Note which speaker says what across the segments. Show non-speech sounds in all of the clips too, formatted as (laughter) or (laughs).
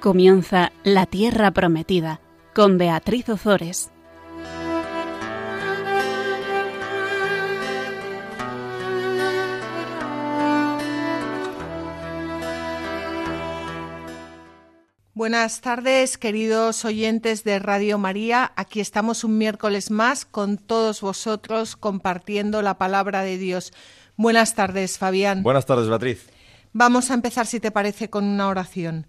Speaker 1: Comienza La Tierra Prometida con Beatriz Ozores.
Speaker 2: Buenas tardes, queridos oyentes de Radio María. Aquí estamos un miércoles más con todos vosotros compartiendo la palabra de Dios. Buenas tardes, Fabián.
Speaker 3: Buenas tardes, Beatriz.
Speaker 2: Vamos a empezar, si te parece, con una oración.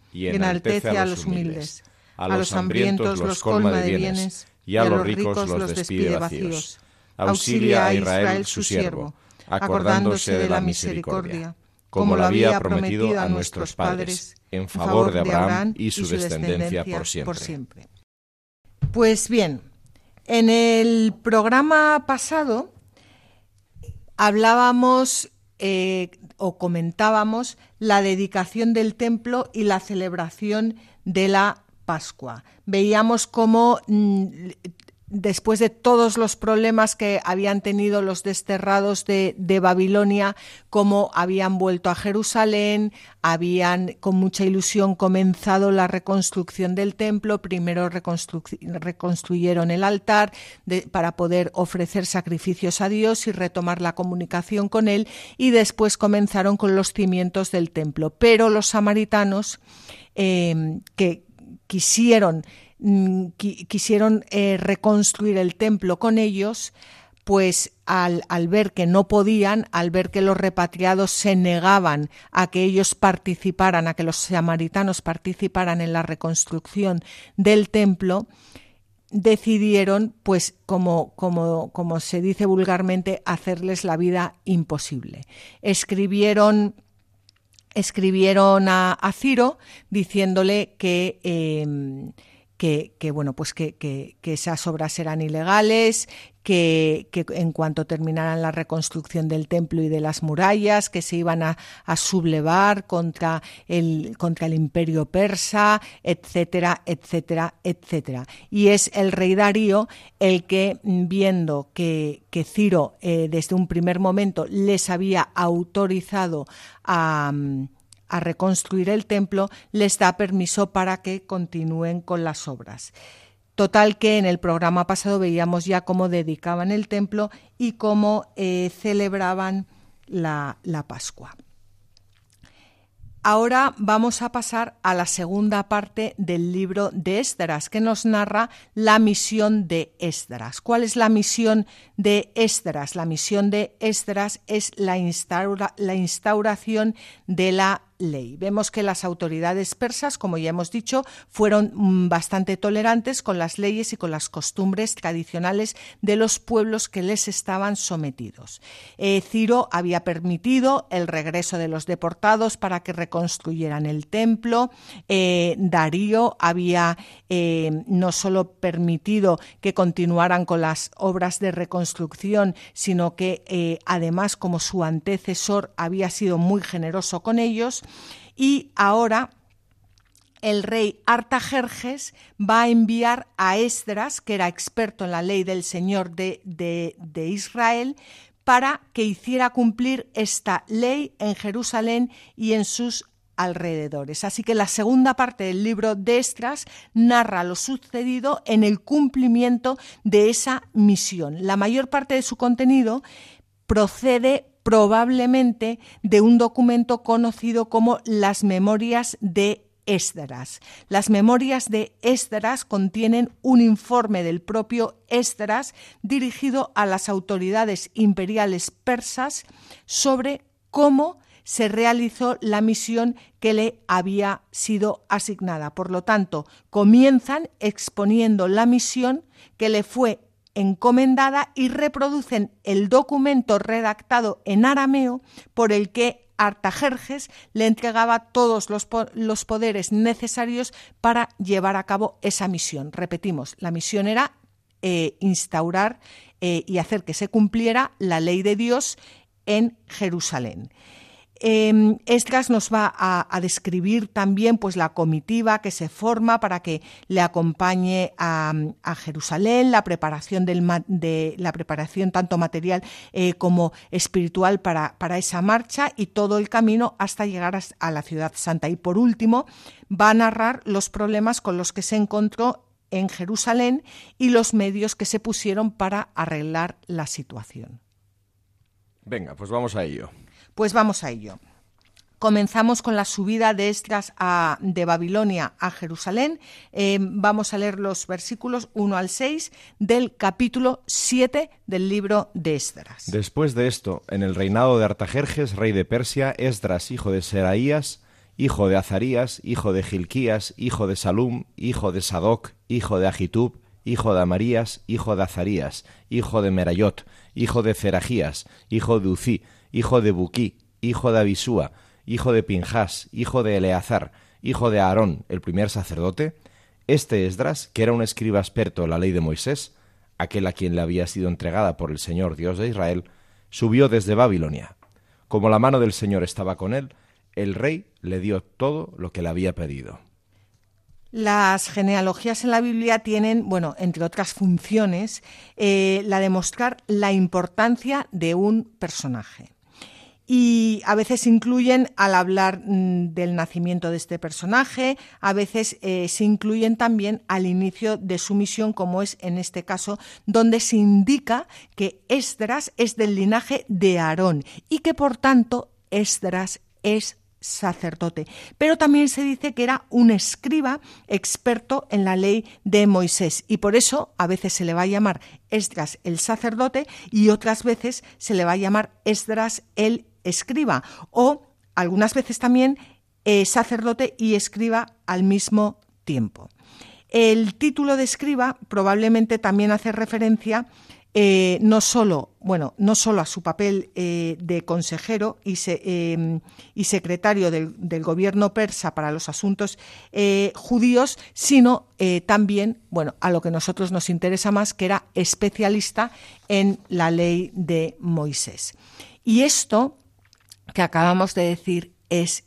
Speaker 2: y enaltece a los humildes. A los hambrientos los colma de bienes y a los ricos los despide vacíos. Auxilia a Israel su siervo, acordándose de la misericordia, como lo había prometido a nuestros padres, en favor de Abraham y su descendencia por siempre. Pues bien, en el programa pasado hablábamos eh, o comentábamos la dedicación del templo y la celebración de la Pascua. Veíamos cómo mm, después de todos los problemas que habían tenido los desterrados de, Babilonia, como habían vuelto a Jerusalén, habían con mucha ilusión comenzado la reconstrucción del templo, primero reconstruyeron el altar para poder ofrecer sacrificios a Dios y retomar la comunicación con Él, y después comenzaron con los cimientos del templo. Pero los samaritanos eh, que quisieron quisieron eh, reconstruir el templo con ellos, pues al, ver que no podían, al ver que los repatriados se negaban a que ellos participaran, a que los samaritanos participaran en la reconstrucción del templo, decidieron, pues como, como, como se dice vulgarmente, hacerles la vida imposible. Escribieron escribieron a, Ciro diciéndole que em, que, bueno, pues que, esas obras eran ilegales, que, en cuanto terminaran la reconstrucción del templo y de las murallas, que se iban a, sublevar contra el, contra el imperio persa, etcétera, etcétera, etcétera. Y es el rey Darío el que, viendo que, Ciro eh, desde un primer momento les había autorizado a a reconstruir el templo les da permiso para que continúen con las obras. Total que en el programa pasado veíamos ya cómo dedicaban el templo y cómo eh, celebraban la, la Pascua. Ahora vamos a pasar a la segunda parte del libro de Esdras, que nos narra la misión de Esdras. ¿Cuál es la misión de Esdras? La misión de Esdras es la, la instauración de la Vemos que las autoridades persas, como ya hemos dicho, fueron mm, bastante tolerantes con las leyes y con las costumbres tradicionales de los pueblos que les estaban sometidos. Eh, Ciro había permitido el regreso de los deportados para que reconstruyeran el templo. Eh, Darío había eh, no solo permitido que continuaran con las obras de reconstrucción, sino que además, como su antecesor, había sido muy generoso con ellos y ahora el rey Artajerjes va a enviar a Esdras, que era experto en la ley del Señor de, de, Israel, para que hiciera cumplir esta ley en Jerusalén y en sus alrededores. Así que la segunda parte del libro de Esdras narra lo sucedido en el cumplimiento de esa misión. La mayor parte de su contenido procede probablemente de un documento conocido como las Memorias de Esdras. Las memorias de Esdras contienen un informe del propio Esdras dirigido a las autoridades imperiales persas sobre cómo se realizó la misión que le había sido asignada. Por lo tanto, comienzan exponiendo la misión que le fue encomendada y reproducen el documento redactado en arameo por el que Artajerjes le entregaba todos los, los poderes necesarios para llevar a cabo esa misión. Repetimos, la misión era eh, instaurar eh, y hacer que se cumpliera la ley de Dios en Jerusalén. Eh, nos va a, describir también pues, la comitiva que se forma para que le acompañe a, Jerusalén, la preparación, del, de, la preparación tanto material eh, como espiritual para, para, esa marcha y todo el camino hasta llegar a la ciudad santa. Y por último, va a narrar los problemas con los que se encontró en Jerusalén y los medios que se pusieron para arreglar la situación.
Speaker 3: Venga, pues vamos a ello.
Speaker 2: Pues vamos a ello. Comenzamos con la subida de Esdras de Babilonia a Jerusalén. Eh, vamos a leer los versículos 1 al 6 del capítulo 7 del libro de Esdras.
Speaker 3: Después de esto, en el reinado de Artajerjes, rey de Persia, Esdras, hijo de Seraías, hijo de Azarías, hijo de Gilquías, hijo de Salum, hijo de Sadoc, hijo de Agitub, hijo de Amarías, hijo de Azarías, hijo de Merayot, hijo de Zerajías, hijo de Uzi, hijo de Buquí, hijo de Abisúa, hijo de Pinjas, hijo de Eleazar, hijo de Aarón, el primer sacerdote, este Esdras, que era un escriba experto en la ley de Moisés, aquel a quien le había sido entregada por el Señor Dios de Israel, subió desde Babilonia. Como la mano del Señor estaba con él, el rey le dio todo lo que le había pedido.
Speaker 2: Las genealogías en la Biblia tienen, bueno, entre otras funciones, eh, la de mostrar la importancia de un personaje y a veces incluyen al hablar mm, del nacimiento de este personaje, a veces eh, se incluyen también al inicio de su misión, como es en este caso, donde se indica que Esdras es del linaje de Aarón y que por tanto Esdras es sacerdote. Pero también se dice que era un escriba experto en la ley de Moisés y por eso a veces se le va a llamar Esdras el sacerdote y otras veces se le va a llamar Esdras el escriba o algunas veces también eh, sacerdote y escriba al mismo tiempo. El título de escriba probablemente también hace referencia eh, no solo, bueno, no solo a su papel eh, de consejero y, em, y secretario del, del, gobierno persa para los asuntos judíos, sino también, bueno, a lo que a nosotros nos interesa más, que era especialista en la ley de Moisés. Y esto que acabamos de decir es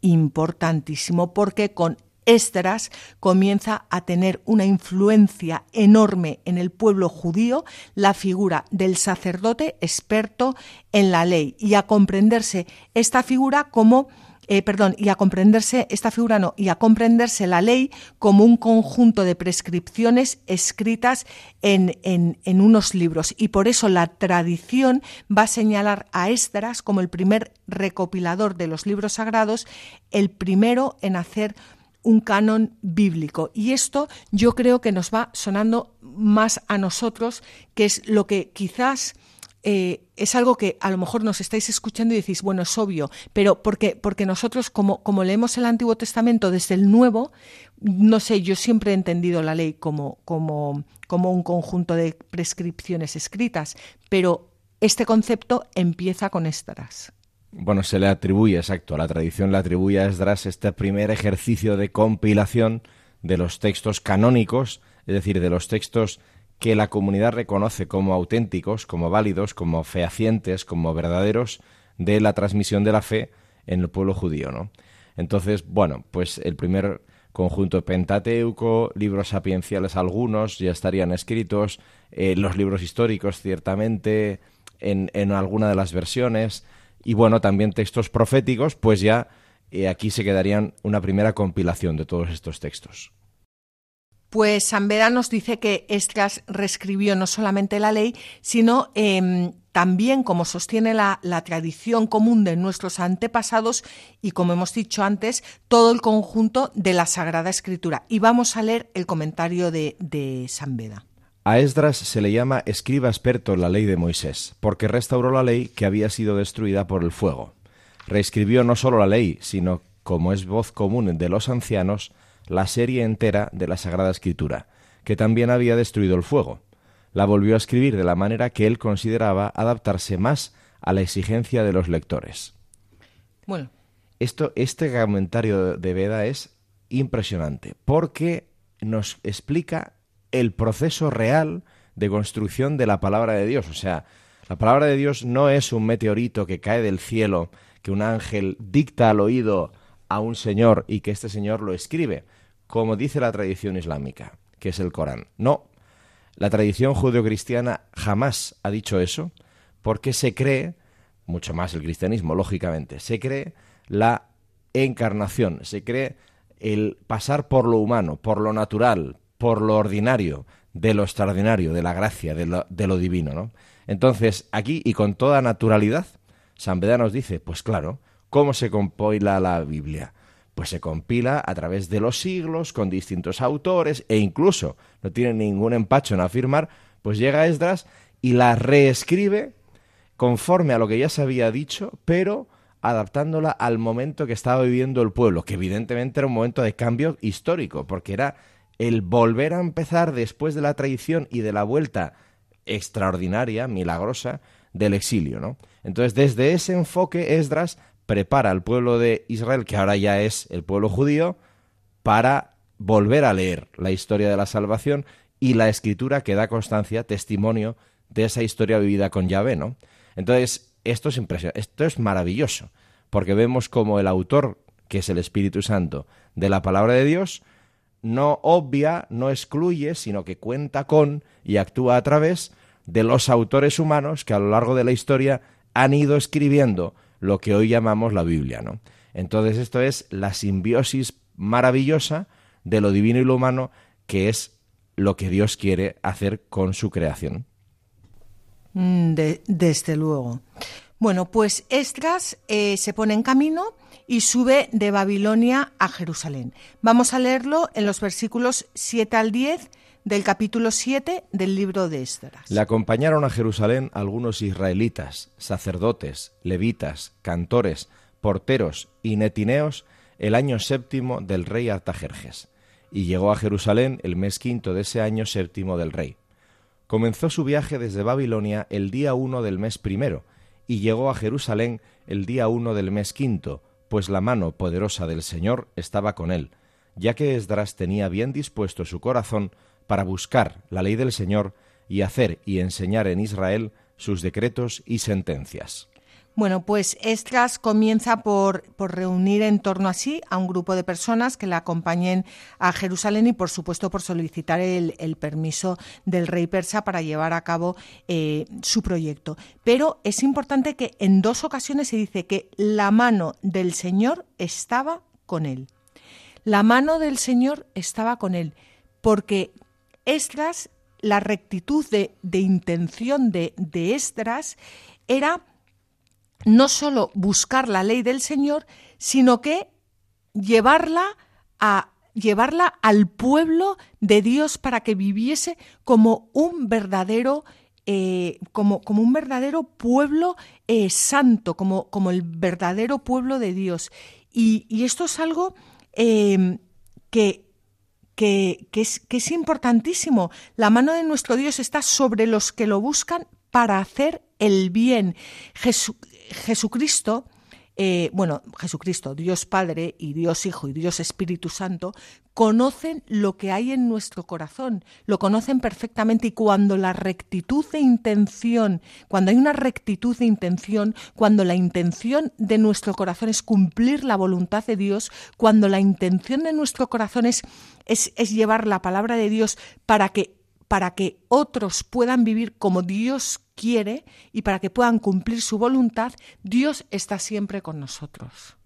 Speaker 2: importantísimo porque con Esdras comienza a tener una influencia enorme en el pueblo judío la figura del sacerdote experto en la ley y a comprenderse esta figura como eh, perdón, y a comprenderse esta figura no, y a comprenderse la ley como un conjunto de prescripciones escritas en, en, unos libros. Y por eso la tradición va a señalar a Esdras como el primer recopilador de los libros sagrados, el primero en hacer un canon bíblico. Y esto yo creo que nos va sonando más a nosotros, que es lo que quizás eh, es algo que a lo mejor nos estáis escuchando y decís, bueno, es obvio, pero porque, porque nosotros, como, como leemos el Antiguo Testamento desde el Nuevo, no sé, yo siempre he entendido la ley como, como, como un conjunto de prescripciones escritas, pero este concepto empieza con Esdras.
Speaker 3: Bueno, se le atribuye, exacto, la tradición le atribuye a Esdras este primer ejercicio de compilación de los textos canónicos, es decir, de los textos que la comunidad reconoce como auténticos, como válidos, como fehacientes, como verdaderos de la transmisión de la fe en el pueblo judío, ¿no? Entonces, bueno, pues el primer conjunto Pentateuco, libros sapienciales algunos ya estarían escritos, eh, los libros históricos ciertamente en, en, alguna de las versiones, y bueno, también textos proféticos, pues ya eh, aquí se quedarían una primera compilación de todos estos textos.
Speaker 2: Pues San Beda nos dice que Esdras reescribió no solamente la ley, sino em, también, como sostiene la, tradición común de nuestros antepasados y, como hemos dicho antes, todo el conjunto de la Sagrada Escritura. Y vamos a leer el comentario de, de San Beda.
Speaker 3: A Esdras se le llama escriba experto en la ley de Moisés, porque restauró la ley que había sido destruida por el fuego. Reescribió no solo la ley, sino, como es voz común de los ancianos, la serie entera de la Sagrada Escritura, que también había destruido el fuego. La volvió a escribir de la manera que él consideraba adaptarse más a la exigencia de los lectores.
Speaker 2: Bueno.
Speaker 3: Esto, este comentario de Veda es impresionante porque nos explica el proceso real de construcción de la palabra de Dios. O sea, la palabra de Dios no es un meteorito que cae del cielo, que un ángel dicta al oído a un señor y que este señor lo escribe, como dice la tradición islámica, que es el Corán. No, la tradición judeocristiana jamás ha dicho eso, porque se cree, mucho más el cristianismo, lógicamente, se cree la encarnación, se cree el pasar por lo humano, por lo natural, por lo ordinario, de lo extraordinario, de la gracia, de lo, de lo divino, ¿no? Entonces, aquí y con toda naturalidad, San Beda nos dice, pues claro, ¿cómo se compila la Biblia? Pues se compila a través de los siglos, con distintos autores, e incluso, no tiene ningún empacho en afirmar, pues llega Esdras y la reescribe conforme a lo que ya se había dicho, pero adaptándola al momento que estaba viviendo el pueblo, que evidentemente era un momento de cambio histórico, porque era el volver a empezar después de la traición y de la vuelta extraordinaria, milagrosa, del exilio, ¿no? Entonces, desde ese enfoque, Esdras prepara al pueblo de Israel, que ahora ya es el pueblo judío, para volver a leer la historia de la salvación y la escritura que da constancia, testimonio de esa historia vivida con Yahvé, ¿no? Entonces, esto es impresionante, esto es maravilloso, porque vemos como el autor, que es el Espíritu Santo, de la palabra de Dios, no obvia, no excluye, sino que cuenta con y actúa a través de los autores humanos que a lo largo de la historia han ido escribiendo lo que hoy llamamos la Biblia, ¿no? Entonces esto es la simbiosis maravillosa de lo divino y lo humano, que es lo que Dios quiere hacer con su creación.
Speaker 2: Mm, desde luego. Bueno, pues Esdras eh, se pone en camino y sube de Babilonia a Jerusalén. Vamos a leerlo en los versículos 7 al 10 del capítulo 7 del libro de Esdras.
Speaker 3: Le acompañaron a Jerusalén algunos israelitas, sacerdotes, levitas, cantores, porteros y netineos el año séptimo del rey Artajerjes, y llegó a Jerusalén el mes quinto de ese año séptimo del rey. Comenzó su viaje desde Babilonia el día uno del mes primero, y llegó a Jerusalén el día uno del mes quinto, pues la mano poderosa del Señor estaba con él, ya que Esdras tenía bien dispuesto su corazón para buscar la ley del Señor y hacer y enseñar en Israel sus decretos y sentencias.
Speaker 2: Bueno, pues Esdras comienza por, reunir en torno a sí a un grupo de personas que la acompañen a Jerusalén y, por supuesto, por solicitar el, permiso del rey persa para llevar a cabo eh, su proyecto. Pero es importante que en dos ocasiones se dice que la mano del Señor estaba con él. La mano del Señor estaba con él, porque Esdras, la rectitud de, intención de, de era no solo buscar la ley del Señor, sino que llevarla a llevarla al pueblo de Dios para que viviese como un verdadero eh, como, un verdadero pueblo eh, santo, como, como, el verdadero pueblo de Dios. Y, esto es algo em, que, que, es, que, es, importantísimo. La mano de nuestro Dios está sobre los que lo buscan para hacer el bien. Jesucristo, eh, bueno, Jesucristo, Dios Padre y Dios Hijo y Dios Espíritu Santo, conocen lo que hay en nuestro corazón, lo conocen perfectamente y cuando la rectitud de intención, cuando hay una rectitud de intención, cuando la intención de nuestro corazón es cumplir la voluntad de Dios, cuando la intención de nuestro corazón es, es, es llevar la palabra de Dios para que para que otros puedan vivir como Dios quiere y para que puedan cumplir su voluntad, Dios está siempre con nosotros.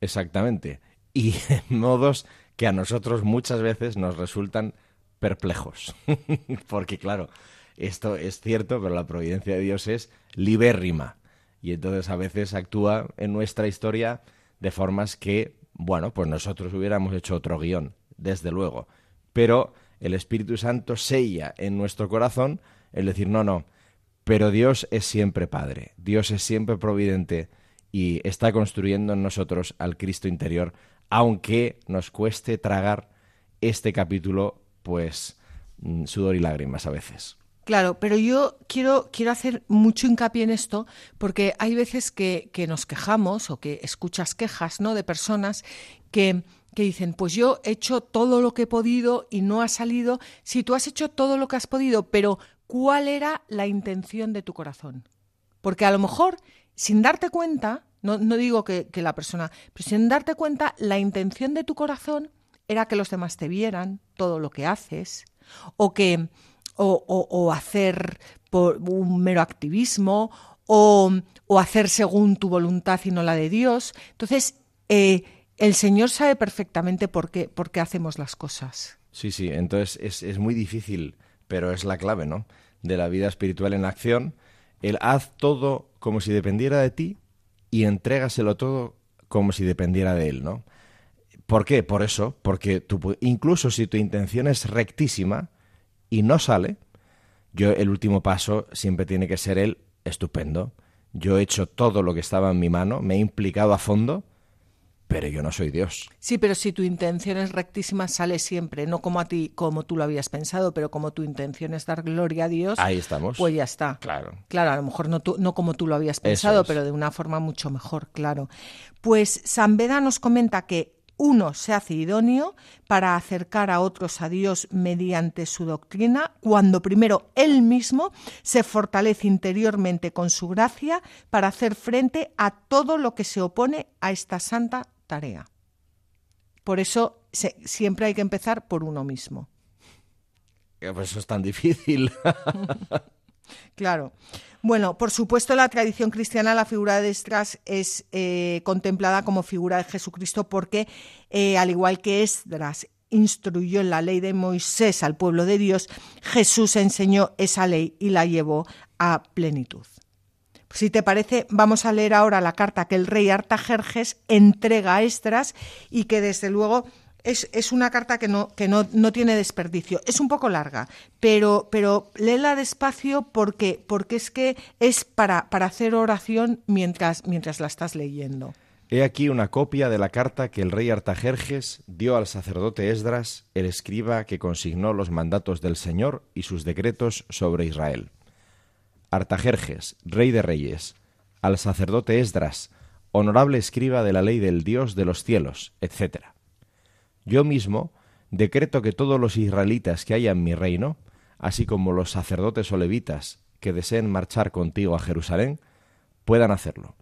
Speaker 3: Exactamente. Y (laughs) en modos que a nosotros muchas veces nos resultan perplejos. (laughs) Porque claro, esto es cierto, pero la providencia de Dios es libérrima. Y entonces a veces actúa en nuestra historia de formas que, bueno, pues nosotros hubiéramos hecho otro guion, desde luego. Pero el Espíritu Santo sella en nuestro corazón el decir, no, no, pero Dios es siempre Padre, Dios es siempre providente y está construyendo en nosotros al Cristo interior, aunque nos cueste tragar este capítulo, pues mm, sudor y lágrimas a veces.
Speaker 2: Claro, pero yo quiero, quiero hacer mucho hincapié en esto porque hay veces que, que nos quejamos o que escuchas quejas ¿no? de personas que, que dicen, pues yo he hecho todo lo que he podido y no ha salido. Si tú has hecho todo lo que has podido, pero ¿cuál era la intención de tu corazón? Porque a lo mejor, sin darte cuenta, no, no digo que, que la persona, pero sin darte cuenta, la intención de tu corazón era que los demás te vieran todo lo que haces, o que o, o, hacer por un mero activismo, o, o, hacer según tu voluntad y no la de Dios. Entonces, eh, el Señor sabe perfectamente por qué, por qué hacemos las cosas.
Speaker 3: Sí, sí, entonces es, es muy difícil, pero es la clave, ¿no? De la vida espiritual en acción. El haz todo como si dependiera de ti y entrégaselo todo como si dependiera de Él, ¿no? ¿Por qué? Por eso, porque tú, incluso si tu intención es rectísima y no sale, yo el último paso siempre tiene que ser el estupendo. Yo he hecho todo lo que estaba en mi mano, me he implicado a fondo, pero yo no soy Dios.
Speaker 2: Sí, pero si tu intención es rectísima, sale siempre, no como a ti, como tú lo habías pensado, pero como tu intención es dar gloria a Dios,
Speaker 3: Ahí estamos.
Speaker 2: pues ya está.
Speaker 3: Claro.
Speaker 2: Claro, a lo mejor no, tú, no como tú lo habías pensado,
Speaker 3: es.
Speaker 2: pero de una forma mucho mejor, claro. Pues San Beda nos comenta que uno se hace idóneo para acercar a otros a Dios mediante su doctrina, cuando primero él mismo se fortalece interiormente con su gracia para hacer frente a todo lo que se opone a esta santa tarea. Por eso se, siempre hay que empezar por uno mismo.
Speaker 3: Pues eso es tan difícil. (laughs)
Speaker 2: Claro. Bueno, por supuesto, en la tradición cristiana la figura de Esdras es eh, contemplada como figura de Jesucristo porque, eh, al igual que Esdras instruyó en la ley de Moisés al pueblo de Dios, Jesús enseñó esa ley y la llevó a plenitud. Si te parece, vamos a leer ahora la carta que el rey Artajerjes entrega a Esdras y que desde luego es, es, una carta que, no, que no, no, tiene desperdicio. Es un poco larga, pero, pero léela despacio porque, porque es que es para, para hacer oración mientras, mientras la estás leyendo.
Speaker 3: He aquí una copia de la carta que el rey Artajerjes dio al sacerdote Esdras, el escriba que consignó los mandatos del Señor y sus decretos sobre Israel. Artajerjes, rey de reyes, al sacerdote Esdras, honorable escriba de la ley del Dios de los cielos, etc. Yo mismo decreto que todos los israelitas que haya en mi reino, así como los sacerdotes o levitas que deseen marchar contigo a Jerusalén, puedan hacerlo.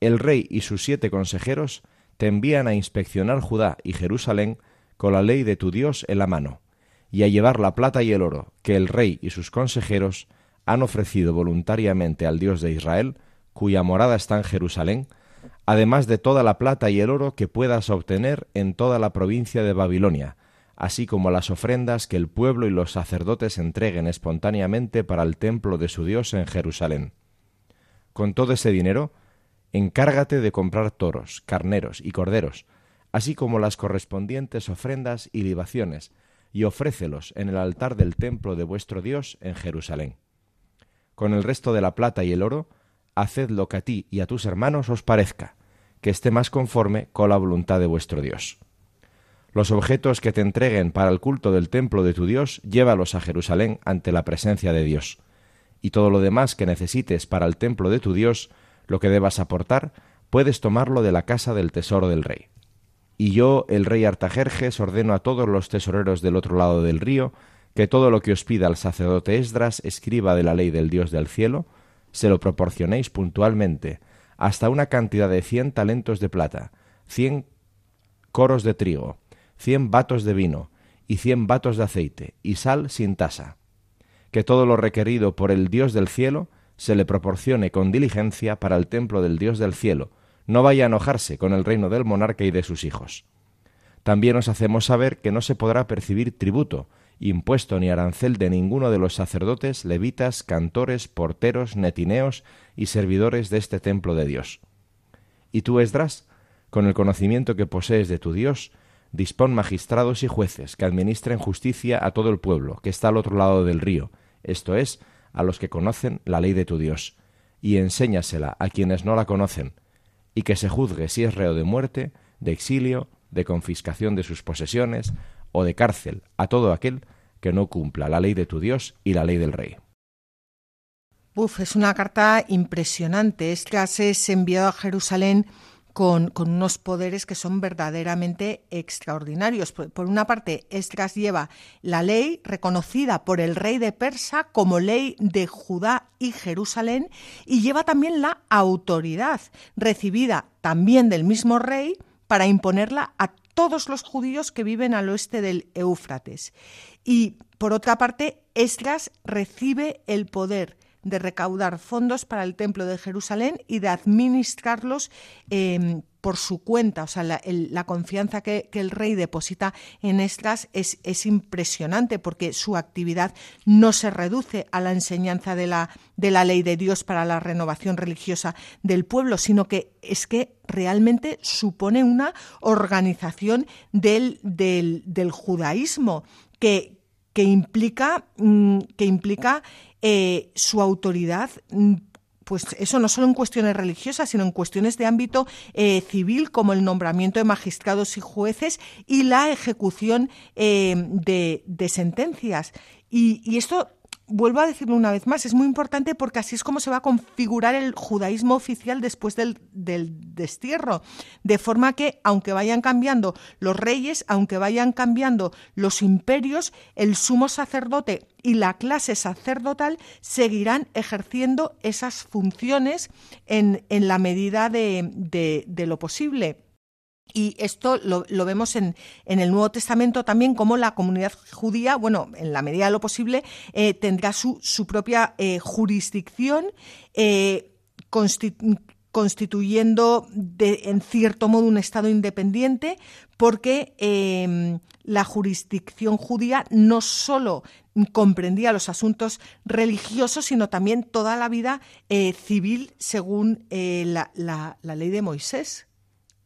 Speaker 3: El rey y sus siete consejeros te envían a inspeccionar Judá y Jerusalén con la ley de tu Dios en la mano, y a llevar la plata y el oro que el rey y sus consejeros han ofrecido voluntariamente al Dios de Israel, cuya morada está en Jerusalén, además de toda la plata y el oro que puedas obtener en toda la provincia de Babilonia, así como las ofrendas que el pueblo y los sacerdotes entreguen espontáneamente para el templo de su Dios en Jerusalén. Con todo ese dinero, encárgate de comprar toros, carneros y corderos, así como las correspondientes ofrendas y libaciones, y ofrécelos en el altar del templo de vuestro Dios en Jerusalén. Con el resto de la plata y el oro, haced lo que a ti y a tus hermanos os parezca, que esté más conforme con la voluntad de vuestro Dios. Los objetos que te entreguen para el culto del templo de tu Dios, llévalos a Jerusalén ante la presencia de Dios. Y todo lo demás que necesites para el templo de tu Dios, lo que debas aportar, puedes tomarlo de la casa del tesoro del rey. Y yo, el rey Artajerjes, ordeno a todos los tesoreros del otro lado del río, que todo lo que os pida el sacerdote Esdras, escriba de la ley del Dios del cielo, se lo proporcionéis puntualmente, hasta una cantidad de cien talentos de plata, cien coros de trigo, cien batos de vino, y cien batos de aceite, y sal sin tasa. Que todo lo requerido por el Dios del cielo se le proporcione con diligencia para el templo del Dios del cielo, no vaya a enojarse con el reino del monarca y de sus hijos. También os hacemos saber que no se podrá percibir tributo, impuesto ni arancel de ninguno de los sacerdotes, levitas, cantores, porteros, netineos y servidores de este templo de Dios. Y tú, Esdras, con el conocimiento que posees de tu Dios, dispón magistrados y jueces que administren justicia a todo el pueblo que está al otro lado del río, esto es, a los que conocen la ley de tu Dios, y enséñasela a quienes no la conocen, y que se juzgue si es reo de muerte, de exilio, de confiscación de sus posesiones, o de cárcel a todo aquel que no cumpla la ley de tu Dios y la ley del rey.
Speaker 2: Uf, es una carta impresionante. Esdras es enviado a Jerusalén con, unos poderes que son verdaderamente extraordinarios. Por, una parte, Esdras lleva la ley reconocida por el rey de Persa como ley de Judá y Jerusalén y lleva también la autoridad recibida también del mismo rey para imponerla a todos los judíos que viven al oeste del Éufrates. Y por otra parte, Esdras recibe el poder de recaudar fondos para el Templo de Jerusalén y de administrarlos em, por su cuenta. O sea, la, confianza que, el rey deposita en Esdras es, es, impresionante porque su actividad no se reduce a la enseñanza de la, de la ley de Dios para la renovación religiosa del pueblo, sino que es que realmente supone una organización del, del, del judaísmo que, que implica, mm, que implica eh, su autoridad mm, pues eso no solo en cuestiones religiosas, sino en cuestiones de ámbito eh, civil, como el nombramiento de magistrados y jueces y la ejecución eh, de, de, sentencias. Y, y, esto vuelvo a decirlo una vez más, es muy importante porque así es como se va a configurar el judaísmo oficial después del, destierro. De forma que, aunque vayan cambiando los reyes, aunque vayan cambiando los imperios, el sumo sacerdote y la clase sacerdotal seguirán ejerciendo esas funciones en, la medida de lo posible. Y esto lo, vemos en, el Nuevo Testamento también, como la comunidad judía, bueno, en la medida de lo posible, eh, tendrá su, propia eh, jurisdicción, eh, constituyendo en cierto modo un Estado independiente, porque em, la jurisdicción judía no solo comprendía los asuntos religiosos, sino también toda la vida civil según la ley de Moisés.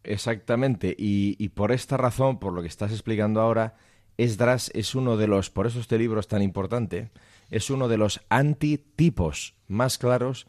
Speaker 3: Exactamente, y, por esta razón, por lo que estás explicando ahora, Esdras es uno de los, por eso este libro es tan importante, es uno de los antitipos más claros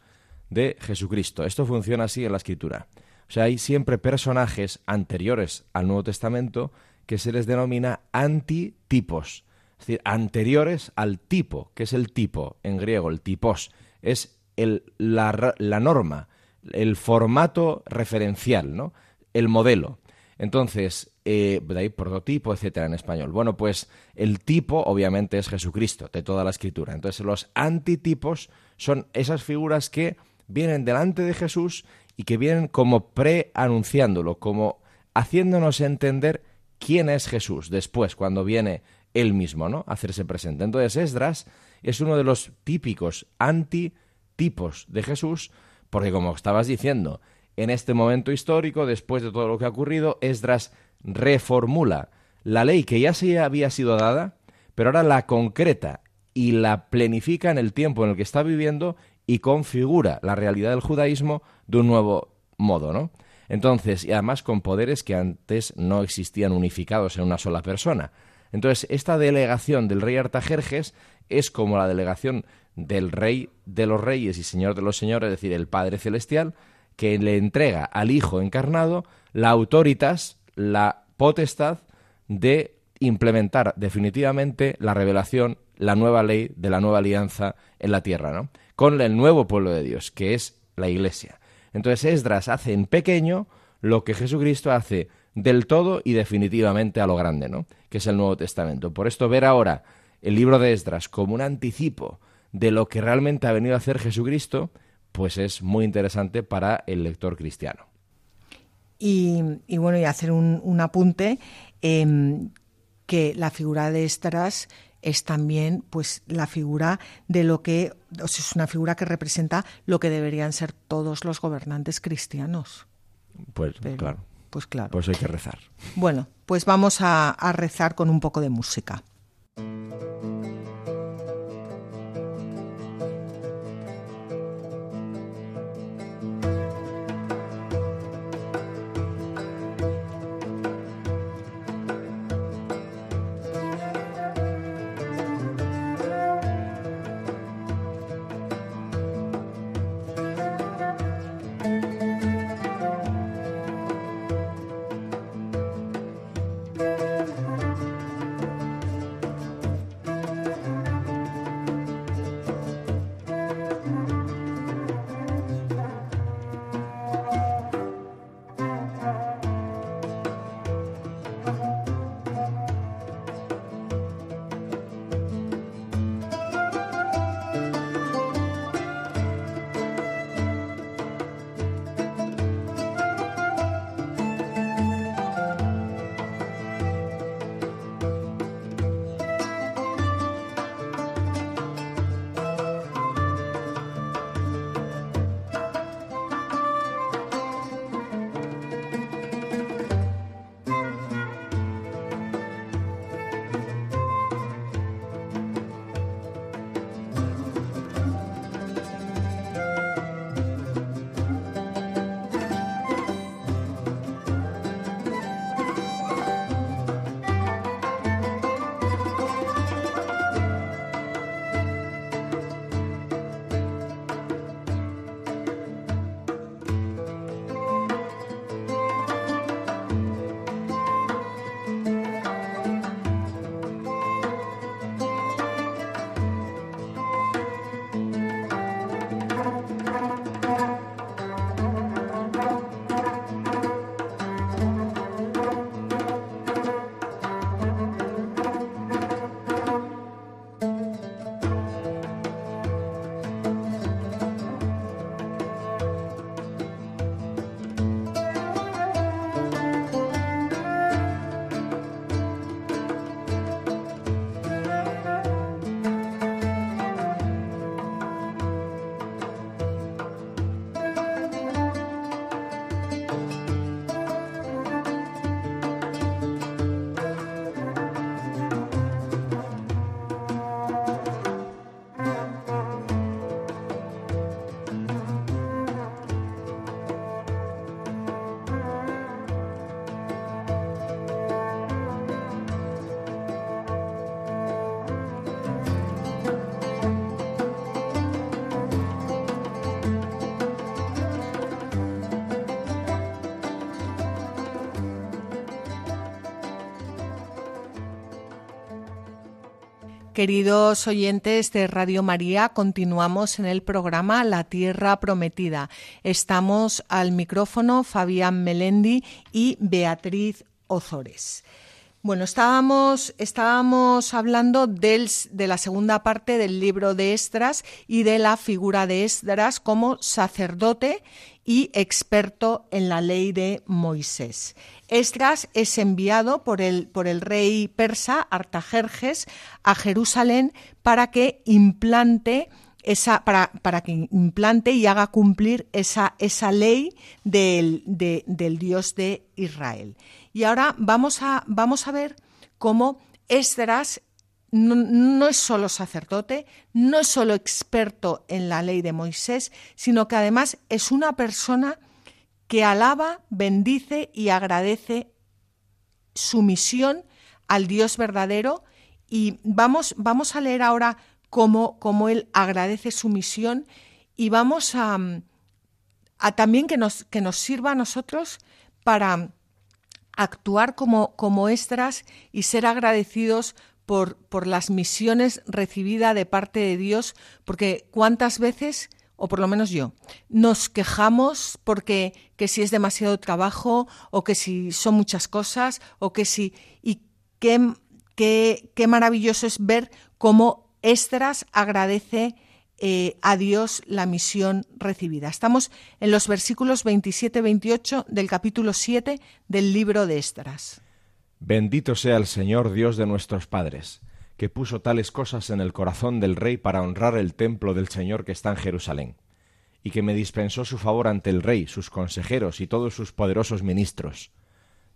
Speaker 3: de Jesucristo. Esto funciona así en la escritura. O sea, hay siempre personajes anteriores al Nuevo Testamento que se les denomina antitipos, es decir, anteriores al tipo, que es el tipo en griego, el tipos, es el, la, la norma, el formato referencial, ¿no? El modelo. Entonces, eh, de ahí prototipo, etcétera, en español. Bueno, pues el tipo obviamente es Jesucristo, de toda la escritura. Entonces, los antitipos son esas figuras que vienen delante de Jesús y que vienen como preanunciándolo, como haciéndonos entender quién es Jesús después, cuando viene él mismo, ¿no? Hacerse presente. Entonces, Esdras es uno de los típicos antitipos de Jesús, porque como estabas diciendo, en este momento histórico, después de todo lo que ha ocurrido, Esdras reformula la ley que ya se había sido dada, pero ahora la concreta y la plenifica en el tiempo en el que está viviendo y configura la realidad del judaísmo de un nuevo modo, ¿no? Entonces, y además con poderes que antes no existían unificados en una sola persona. Entonces, esta delegación del rey Artajerjes es como la delegación del rey de los reyes y señor de los señores, es decir, el Padre Celestial, que le entrega al Hijo encarnado la autoritas, la potestad de implementar definitivamente la revelación, la nueva ley de la nueva alianza en la tierra, ¿no? Con el nuevo pueblo de Dios, que es la Iglesia. Entonces Esdras hace en pequeño lo que Jesucristo hace del todo y definitivamente a lo grande, ¿no? Que es el Nuevo Testamento. Por esto ver ahora el libro de Esdras como un anticipo de lo que realmente ha venido a hacer Jesucristo pues es muy interesante para el lector cristiano.
Speaker 2: Y, bueno, y hacer un, apunte, em, que la figura de Estras es también pues la figura de lo que o sea, es una figura que representa lo que deberían ser todos los gobernantes cristianos.
Speaker 3: Pues claro.
Speaker 2: Pues claro.
Speaker 3: Pues hay que rezar.
Speaker 2: Bueno, pues vamos a rezar con un poco de música. Queridos oyentes de Radio María, continuamos en el programa La Tierra Prometida. Estamos al micrófono Fabián Melendi y Beatriz Ozores. Bueno, estábamos, estábamos hablando del, de la segunda parte del libro de Esdras y de la figura de Esdras como sacerdote y experto en la ley de Moisés. Esdras es enviado por el, por el rey persa Artajerjes a Jerusalén para que implante esa, para, para, que implante y haga cumplir esa, esa ley del, del Dios de Israel. Y ahora vamos a, vamos a ver cómo Esdras no, es solo sacerdote, no es solo experto en la ley de Moisés, sino que además es una persona que alaba, bendice y agradece su misión al Dios verdadero. Y vamos, vamos a leer ahora cómo, cómo él agradece su misión y vamos a, a también que nos, que nos sirva a nosotros para actuar como, como extras y ser agradecidos por, por las misiones recibidas de parte de Dios, porque cuántas veces o por lo menos yo, nos quejamos porque que si es demasiado trabajo o que si son muchas cosas o que si... Y qué, qué, qué maravilloso es ver cómo Estras agradece eh, a Dios la misión recibida. Estamos en los versículos 27-28 del capítulo 7 del libro de Estras.
Speaker 3: Bendito sea el Señor Dios de nuestros padres, que puso tales cosas en el corazón del rey para honrar el templo del Señor que está en Jerusalén, y que me dispensó su favor ante el rey, sus consejeros y todos sus poderosos ministros.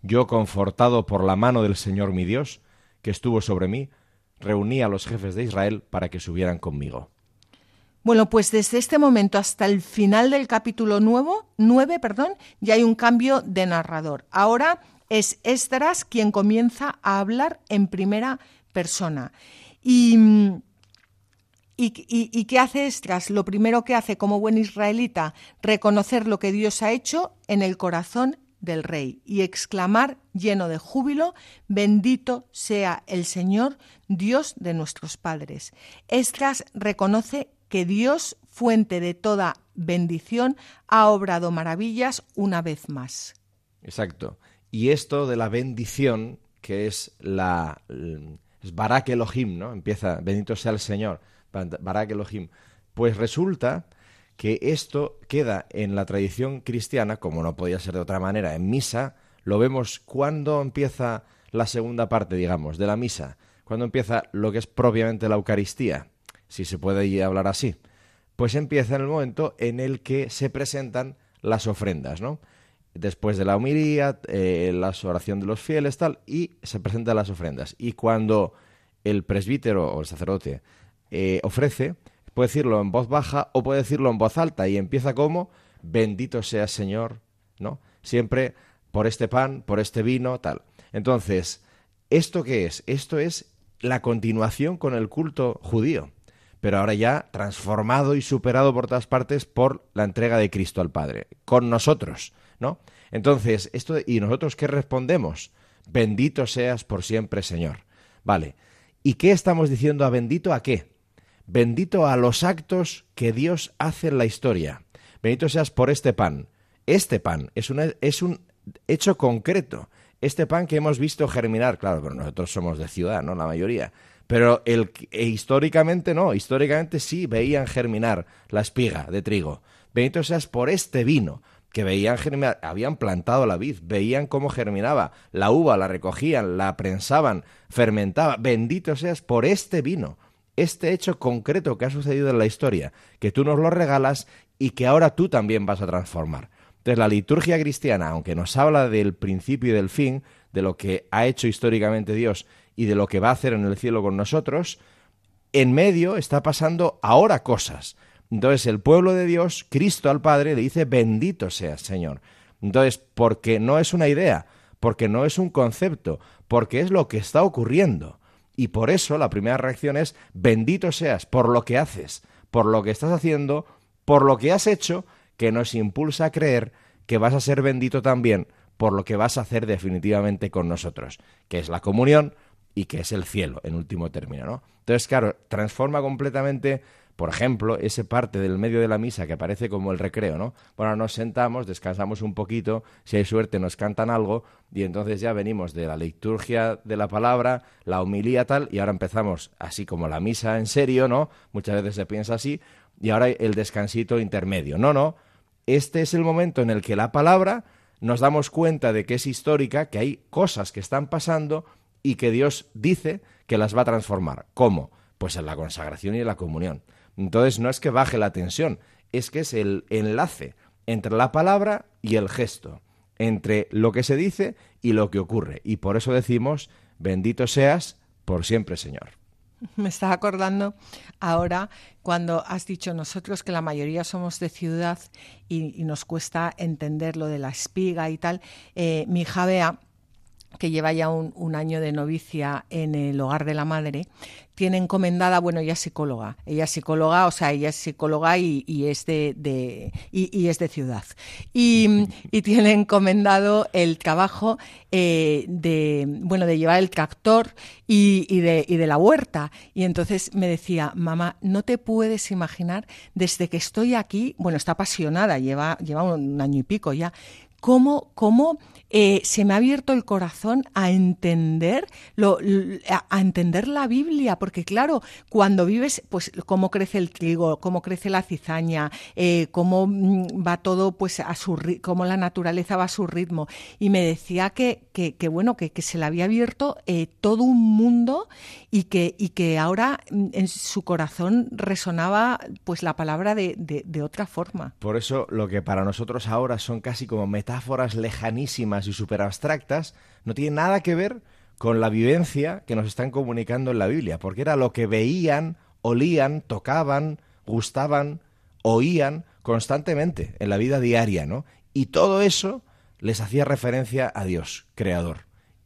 Speaker 3: Yo, confortado por la mano del Señor mi Dios, que estuvo sobre mí, reuní a los jefes de Israel para que subieran conmigo.
Speaker 2: Bueno, pues desde este momento hasta el final del capítulo nuevo, 9, perdón, ya hay un cambio de narrador. Ahora es Esdras quien comienza a hablar en primera persona. Y, y, qué hace Esdras? Lo primero que hace como buen israelita, reconocer lo que Dios ha hecho en el corazón del rey y exclamar lleno de júbilo, bendito sea el Señor, Dios de nuestros padres. Esdras reconoce que Dios, fuente de toda bendición, ha obrado maravillas una vez más.
Speaker 3: Exacto. Y esto de la bendición, que es la es Barak Elohim, ¿no? Empieza, bendito sea el Señor, Barak Elohim. Pues resulta que esto queda en la tradición cristiana, como no podía ser de otra manera, en misa, lo vemos cuando empieza la segunda parte, digamos, de la misa, cuando empieza lo que es propiamente la Eucaristía si se puede hablar así, pues empieza en el momento en el que se presentan las ofrendas, ¿no? Después de la homilía, eh, la oración de los fieles, tal, y se presentan las ofrendas. Y cuando el presbítero o el sacerdote eh, ofrece, puede decirlo en voz baja o puede decirlo en voz alta y empieza como, bendito sea Señor, ¿no? Siempre por este pan, por este vino, tal. Entonces, ¿esto qué es? Esto es la continuación con el culto judío pero ahora ya transformado y superado por todas partes por la entrega de Cristo al Padre, con nosotros, ¿no? Entonces, esto, ¿y nosotros qué respondemos? Bendito seas por siempre, Señor. Vale. ¿Y qué estamos diciendo a bendito a qué? Bendito a los actos que Dios hace en la historia. Bendito seas por este pan. Este pan es, es un hecho concreto. Este pan que hemos visto germinar, claro, pero nosotros somos de ciudad, ¿no? La mayoría. Pero e históricamente no, históricamente sí veían germinar la espiga de trigo. Bendito seas por este vino, que veían germinar, habían plantado la vid, veían cómo germinaba, la uva la recogían, la prensaban, fermentaba. Bendito seas por este vino, este hecho concreto que ha sucedido en la historia, que tú nos lo regalas y que ahora tú también vas a transformar. Entonces la liturgia cristiana, aunque nos habla del principio y del fin, de lo que ha hecho históricamente Dios y de lo que va a hacer en el cielo con nosotros, en medio está pasando ahora cosas. Entonces el pueblo de Dios, Cristo al Padre, le dice, bendito seas, Señor. Entonces, porque no es una idea, porque no es un concepto, porque es lo que está ocurriendo. Y por eso la primera reacción es, bendito seas por lo que haces, por lo que estás haciendo, por lo que has hecho, que nos impulsa a creer que vas a ser bendito también por lo que vas a hacer definitivamente con nosotros, que es la comunión, y que es el cielo, en último término, ¿no? Entonces, claro, transforma completamente por ejemplo, ese parte del medio de la misa que aparece como el recreo, ¿no? Bueno, nos sentamos, descansamos un poquito, si hay suerte nos cantan algo y entonces ya venimos de la liturgia de la palabra, la homilía tal y ahora empezamos así como la misa en serio, ¿no? Muchas veces se piensa así y ahora el descansito intermedio. No, no, este es el momento en el que la palabra nos damos cuenta de que es histórica, que hay cosas que están pasando y que Dios dice que las va a transformar. ¿Cómo? Pues en la consagración y en la comunión. Entonces no es que baje la tensión, es que es el enlace entre la palabra y el gesto, entre lo que se dice y lo que ocurre. Y por eso decimos, bendito seas por siempre, Señor. (laughs)
Speaker 2: Me estaba acordando ahora cuando has dicho nosotros que la mayoría somos de ciudad y, nos cuesta entender lo de la espiga y tal. Eh, mi hija que lleva ya un, año de novicia en el hogar de la madre, tiene encomendada, bueno, ella es psicóloga, ella es psicóloga, o sea, ella es psicóloga y, es de, y, es de ciudad. (laughs) Y, tiene encomendado el trabajo eh, de, bueno, de llevar el tractor y, de, de la huerta. Y entonces me decía, mamá, no te puedes imaginar, desde que estoy aquí, bueno, está apasionada, lleva, lleva un año y pico ya, cómo, cómo eh, se me ha abierto el corazón a entender lo, a entender la Biblia, porque claro, cuando vives, pues cómo crece el trigo, cómo crece la cizaña, eh, cómo mm, va todo, pues a su cómo la naturaleza va a su ritmo. Y me decía que, que, bueno, que, se le había abierto eh, todo un mundo y que, y que ahora mm, en su corazón resonaba pues la palabra de, de, de otra forma.
Speaker 3: Por eso lo que para nosotros ahora son casi como metáforas lejanísimas y súper abstractas, no tiene nada que ver con la vivencia que nos están comunicando en la Biblia, porque era lo que veían, olían, tocaban, gustaban, oían constantemente en la vida diaria, ¿no? Y todo eso les hacía referencia a Dios, creador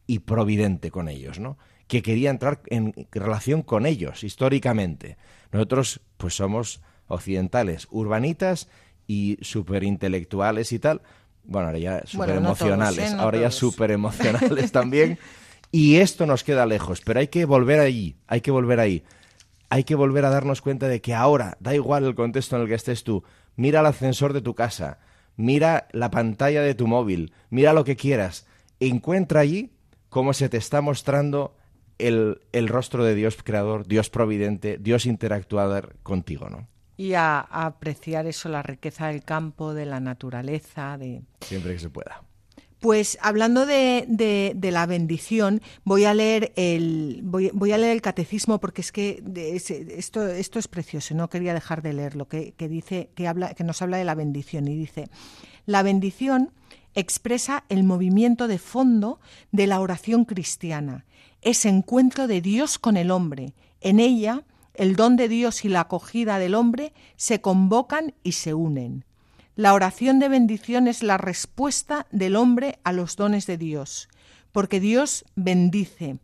Speaker 3: y providente con ellos, ¿no? Que quería entrar en relación con ellos históricamente. Nosotros, pues somos occidentales, urbanitas y superintelectuales y tal, bueno, ahora ya súper emocionales, ¿eh? ahora ya súper emocionales (laughs) también. Y esto nos queda lejos, pero hay que volver ahí, hay que volver ahí. Hay que volver a darnos cuenta de que ahora, da igual el contexto en el que estés tú, mira el ascensor de tu casa, mira la pantalla de tu móvil, mira lo que quieras, encuentra allí cómo se te está mostrando el, el rostro de Dios creador, Dios providente, Dios interactuador contigo, ¿no?
Speaker 2: Y a, apreciar eso, la riqueza del campo, de la naturaleza, de...
Speaker 3: Siempre que se pueda.
Speaker 2: Pues hablando de, de, la bendición, voy a leer el voy, voy, a leer el catecismo porque es que esto, esto es precioso. No quería dejar de leerlo que, que dice que habla que nos habla de la bendición y dice la bendición expresa el movimiento de fondo de la oración cristiana, ese encuentro de Dios con el hombre. En ella el don de Dios y la acogida del hombre se convocan y se unen. La oración de bendición es la respuesta del hombre a los dones de Dios, porque Dios bendice.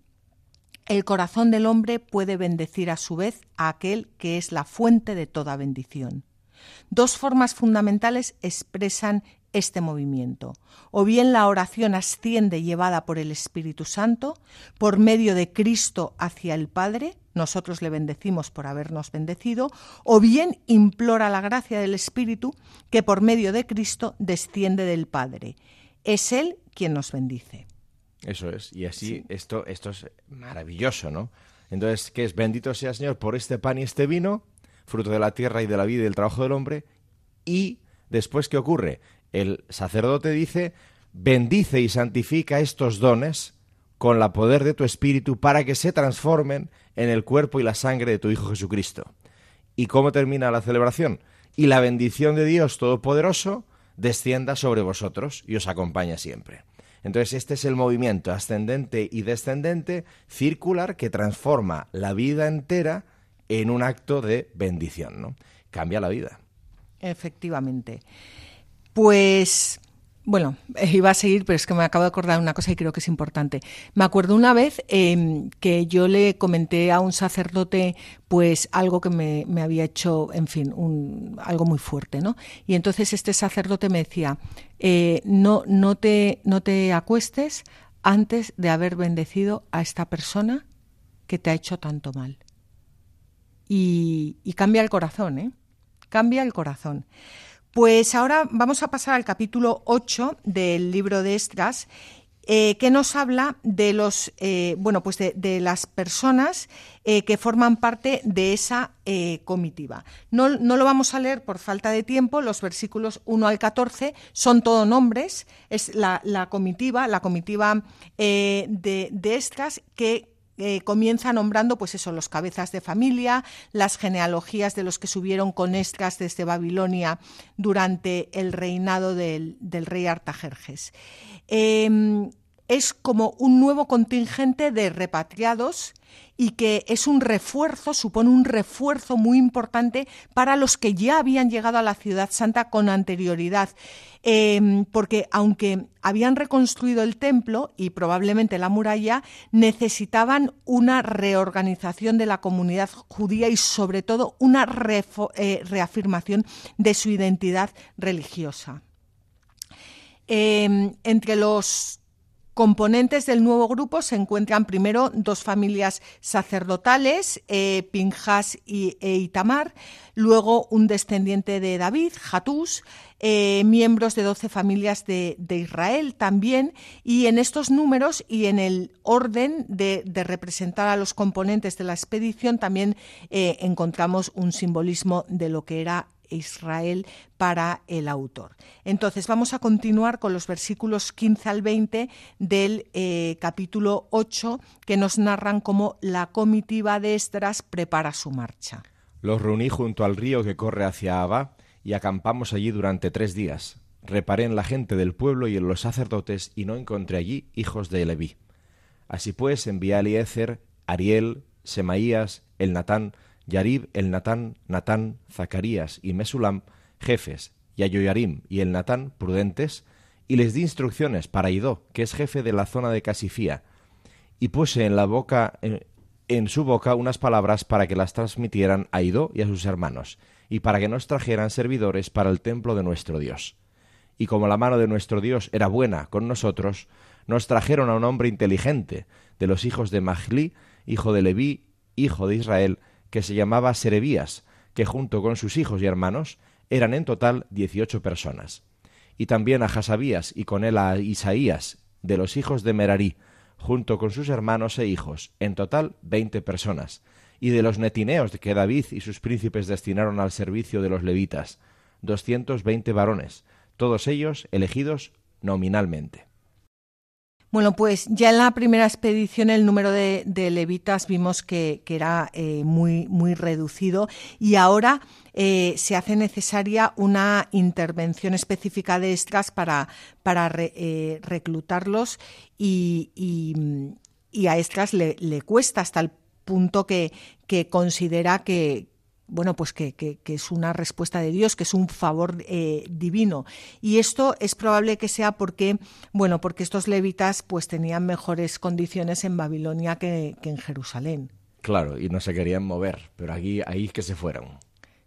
Speaker 2: El corazón del hombre puede bendecir a su vez a aquel que es la fuente de toda bendición. Dos formas fundamentales expresan este movimiento. O bien la oración asciende llevada por el Espíritu Santo, por medio de Cristo hacia el Padre, nosotros le bendecimos por habernos bendecido, o bien implora la gracia del Espíritu que por medio de Cristo desciende del Padre. Es Él quien nos bendice.
Speaker 3: Eso es, y así esto, esto es maravilloso, ¿no? Entonces, ¿qué es? Bendito sea Señor por este pan y este vino, fruto de la tierra y de la vida y del trabajo del hombre, y después, ¿qué ocurre? El sacerdote dice, bendice y santifica estos dones con la poder de tu espíritu para que se transformen en el cuerpo y la sangre de tu Hijo Jesucristo. ¿Y cómo termina la celebración? Y la bendición de Dios Todopoderoso descienda sobre vosotros y os acompaña siempre. Entonces este es el movimiento ascendente y descendente circular que transforma la vida entera en un acto de bendición, ¿no? Cambia la vida.
Speaker 2: Efectivamente. Pues bueno, iba a seguir, pero es que me acabo de acordar una cosa y creo que es importante. Me acuerdo una vez em, que yo le comenté a un sacerdote, pues algo que me, había hecho, en fin, un, algo muy fuerte, ¿no? Y entonces este sacerdote me decía, eh, no, no, te, no te acuestes antes de haber bendecido a esta persona que te ha hecho tanto mal. Y, cambia el corazón, ¿eh? Cambia el corazón. Pues ahora vamos a pasar al capítulo 8 del libro de Estras eh, que nos habla de los eh, bueno pues de, las personas eh, que forman parte de esa comitiva. No, lo vamos a leer por falta de tiempo, los versículos 1 al 14 son todo nombres, es la, comitiva, la comitiva de, de Estras que comienza nombrando, pues eso, los cabezas de familia, las genealogías de los que subieron con Estras desde Babilonia durante el reinado del, del rey Artajerjes. Em, es como un nuevo contingente de repatriados y que es un refuerzo, supone un refuerzo muy importante para los que ya habían llegado a la ciudad santa con anterioridad. Em, porque aunque habían reconstruido el templo y probablemente la muralla, necesitaban una reorganización de la comunidad judía y sobre todo una eh, reafirmación de su identidad religiosa. Em, entre los componentes del nuevo grupo se encuentran primero dos familias sacerdotales, eh, Pinjas y, e Itamar, luego un descendiente de David, Jatús, eh, miembros de doce familias de, Israel también, y en estos números y en el orden de, representar a los componentes de la expedición también eh, encontramos un simbolismo de lo que era Israel para el autor. Entonces vamos a continuar con los versículos 15 al 20 del eh, capítulo 8 que nos narran cómo la comitiva de Estras prepara su marcha.
Speaker 3: Los reuní junto al río que corre hacia Abba y acampamos allí durante tres días. Reparé en la gente del pueblo y en los sacerdotes y no encontré allí hijos de Leví. Así pues envié a Eliezer, Ariel, Semaías, el Natán, Yarib, el Natán, Natán, Zacarías y Mesulam, jefes, y a y el Natán, prudentes, y les di instrucciones para Idó, que es jefe de la zona de Casifía, y puse en la boca en, su boca unas palabras para que las transmitieran a Idó y a sus hermanos, y para que nos trajeran servidores para el templo de nuestro Dios. Y como la mano de nuestro Dios era buena con nosotros, nos trajeron a un hombre inteligente, de los hijos de Mahli, hijo de Leví, hijo de Israel, que se llamaba Serebías, que junto con sus hijos y hermanos eran en total dieciocho personas. Y también a Hasabías y con él a Isaías, de los hijos de Merarí, junto con sus hermanos e hijos, en total veinte personas, y de los netineos que David y sus príncipes destinaron al servicio de los levitas, doscientos veinte varones, todos ellos elegidos nominalmente.
Speaker 2: Bueno, pues ya en la primera expedición el número de, levitas vimos que, era eh, muy, muy reducido y ahora eh, se hace necesaria una intervención específica de extras para, para eh, reclutarlos y, a extras le, le, cuesta hasta el punto que, que considera que, bueno, pues que, que, es una respuesta de Dios, que es un favor eh, divino. Y esto es probable que sea porque, bueno, porque estos levitas pues tenían mejores condiciones en Babilonia que, que en Jerusalén.
Speaker 3: Claro, y no se querían mover, pero aquí ahí que se fueron.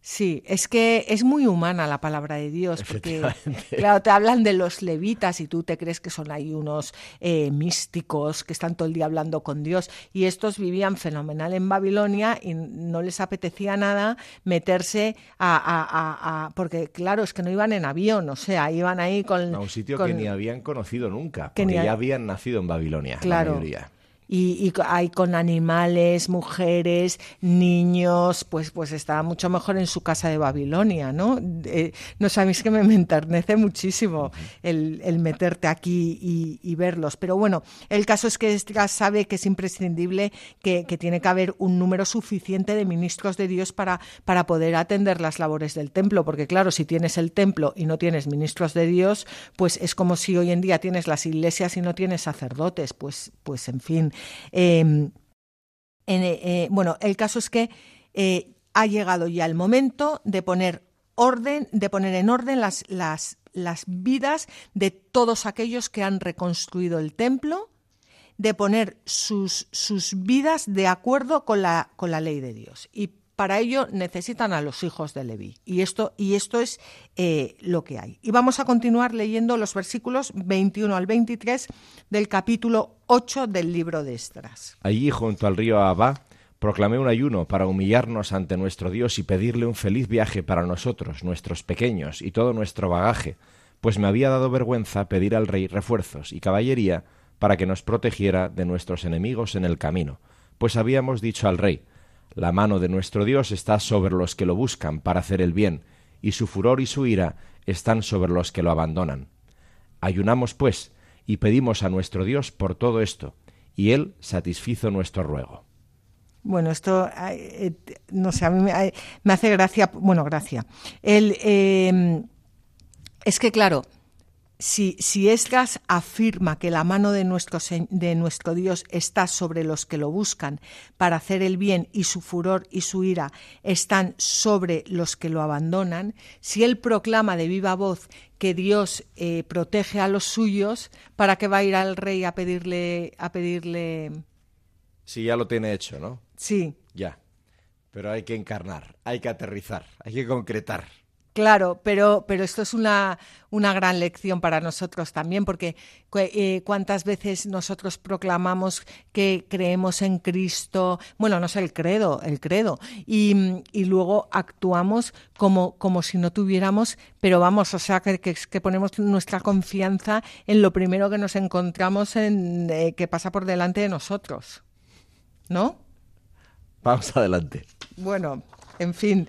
Speaker 2: Sí, es que es muy humana la palabra de Dios, porque claro, te hablan de los levitas y tú te crees que son ahí unos eh, místicos que están todo el día hablando con Dios. Y estos vivían fenomenal en Babilonia y no les apetecía nada meterse a, a, porque claro, es que no iban en avión, o sea, iban ahí con...
Speaker 3: A un sitio que ni habían conocido nunca, porque ya habían nacido en Babilonia, claro. la mayoría
Speaker 2: y, hay con animales, mujeres, niños, pues, pues estaba mucho mejor en su casa de Babilonia, ¿no? Eh, no sabéis que me, enternece muchísimo el, meterte aquí y, verlos. Pero bueno, el caso es que Esdras sabe que es imprescindible que, tiene que haber un número suficiente de ministros de Dios para, para poder atender las labores del templo, porque claro, si tienes el templo y no tienes ministros de Dios, pues es como si hoy en día tienes las iglesias y no tienes sacerdotes, pues, pues en fin, Em, eh, bueno, el caso es que eh, ha llegado ya el momento de poner orden, de poner en orden las, las, las vidas de todos aquellos que han reconstruido el templo, de poner sus, sus vidas de acuerdo con la, con la ley de Dios. Para ello necesitan a los hijos de Leví. Y esto, y esto es eh, lo que hay. Y vamos a continuar leyendo los versículos 21 al 23 del capítulo 8 del libro de Estras.
Speaker 3: Allí, junto al río Abá, proclamé un ayuno para humillarnos ante nuestro Dios y pedirle un feliz viaje para nosotros, nuestros pequeños y todo nuestro bagaje, pues me había dado vergüenza pedir al rey refuerzos y caballería para que nos protegiera de nuestros enemigos en el camino, pues habíamos dicho al rey, la mano de nuestro Dios está sobre los que lo buscan para hacer el bien, y su furor y su ira están sobre los que lo abandonan. Ayunamos, pues, y pedimos a nuestro Dios por todo esto, y Él satisfizo nuestro ruego.
Speaker 2: Bueno, esto, eh, no sé, a mí me, hace gracia, bueno, gracia. El, eh, es que, claro, si, si Esdras afirma que la mano de nuestro, de nuestro Dios está sobre los que lo buscan para hacer el bien y su furor y su ira están sobre los que lo abandonan, si él proclama de viva voz que Dios eh, protege a los suyos, ¿para qué va a ir al rey a pedirle, a pedirle?
Speaker 3: Si ya lo tiene hecho, ¿no?
Speaker 2: Sí.
Speaker 3: Ya. Pero hay que encarnar, hay que aterrizar, hay que concretar.
Speaker 2: Claro, pero, pero esto es una, una gran lección para nosotros también, porque eh, cuántas veces nosotros proclamamos que creemos en Cristo, bueno, no sé el credo, el credo, y, y luego actuamos como, como si no tuviéramos, pero vamos, o sea, que, que, ponemos nuestra confianza en lo primero que nos encontramos en, eh, que pasa por delante de nosotros. ¿No?
Speaker 3: Vamos adelante.
Speaker 2: Bueno, en fin,